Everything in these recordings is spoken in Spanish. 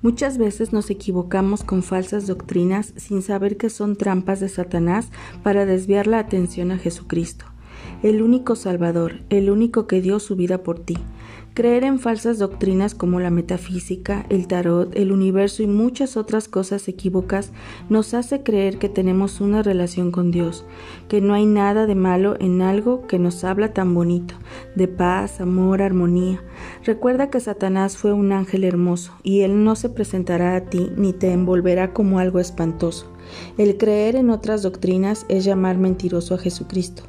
Muchas veces nos equivocamos con falsas doctrinas sin saber que son trampas de Satanás para desviar la atención a Jesucristo, el único Salvador, el único que dio su vida por ti. Creer en falsas doctrinas como la metafísica, el tarot, el universo y muchas otras cosas equívocas nos hace creer que tenemos una relación con Dios, que no hay nada de malo en algo que nos habla tan bonito, de paz, amor, armonía. Recuerda que Satanás fue un ángel hermoso y él no se presentará a ti ni te envolverá como algo espantoso. El creer en otras doctrinas es llamar mentiroso a Jesucristo.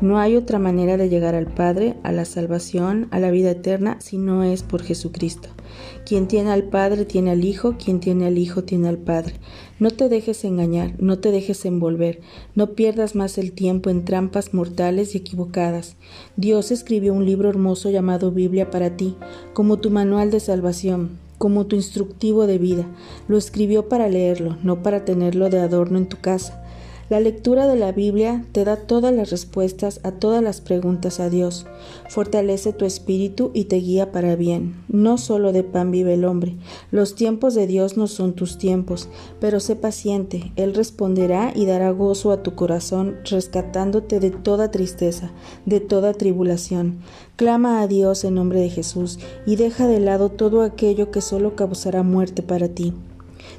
No hay otra manera de llegar al Padre, a la salvación, a la vida eterna, si no es por Jesucristo. Quien tiene al Padre tiene al Hijo, quien tiene al Hijo tiene al Padre. No te dejes engañar, no te dejes envolver, no pierdas más el tiempo en trampas mortales y equivocadas. Dios escribió un libro hermoso llamado Biblia para ti, como tu manual de salvación, como tu instructivo de vida. Lo escribió para leerlo, no para tenerlo de adorno en tu casa. La lectura de la Biblia te da todas las respuestas a todas las preguntas a Dios. Fortalece tu espíritu y te guía para bien. No solo de pan vive el hombre. Los tiempos de Dios no son tus tiempos, pero sé paciente. Él responderá y dará gozo a tu corazón, rescatándote de toda tristeza, de toda tribulación. Clama a Dios en nombre de Jesús y deja de lado todo aquello que solo causará muerte para ti.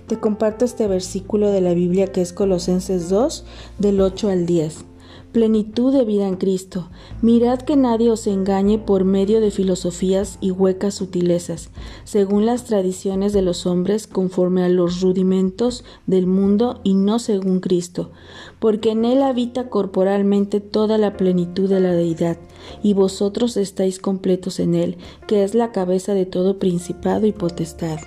Te comparto este versículo de la Biblia que es Colosenses 2, del 8 al 10. Plenitud de vida en Cristo. Mirad que nadie os engañe por medio de filosofías y huecas sutilezas, según las tradiciones de los hombres, conforme a los rudimentos del mundo y no según Cristo, porque en él habita corporalmente toda la plenitud de la deidad, y vosotros estáis completos en él, que es la cabeza de todo principado y potestad.